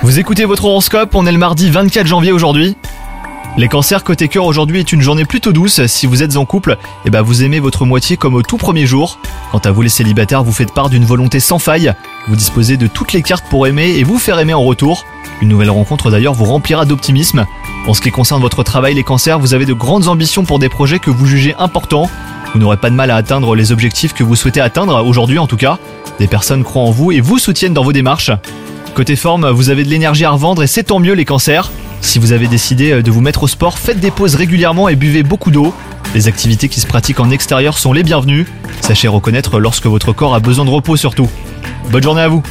Vous écoutez votre horoscope, on est le mardi 24 janvier aujourd'hui. Les cancers côté cœur aujourd'hui est une journée plutôt douce. Si vous êtes en couple, eh ben vous aimez votre moitié comme au tout premier jour. Quant à vous les célibataires, vous faites part d'une volonté sans faille. Vous disposez de toutes les cartes pour aimer et vous faire aimer en retour. Une nouvelle rencontre d'ailleurs vous remplira d'optimisme. En ce qui concerne votre travail les cancers, vous avez de grandes ambitions pour des projets que vous jugez importants. Vous n'aurez pas de mal à atteindre les objectifs que vous souhaitez atteindre aujourd'hui en tout cas. Des personnes croient en vous et vous soutiennent dans vos démarches. Côté forme, vous avez de l'énergie à revendre et c'est tant mieux les cancers. Si vous avez décidé de vous mettre au sport, faites des pauses régulièrement et buvez beaucoup d'eau. Les activités qui se pratiquent en extérieur sont les bienvenues. Sachez reconnaître lorsque votre corps a besoin de repos surtout. Bonne journée à vous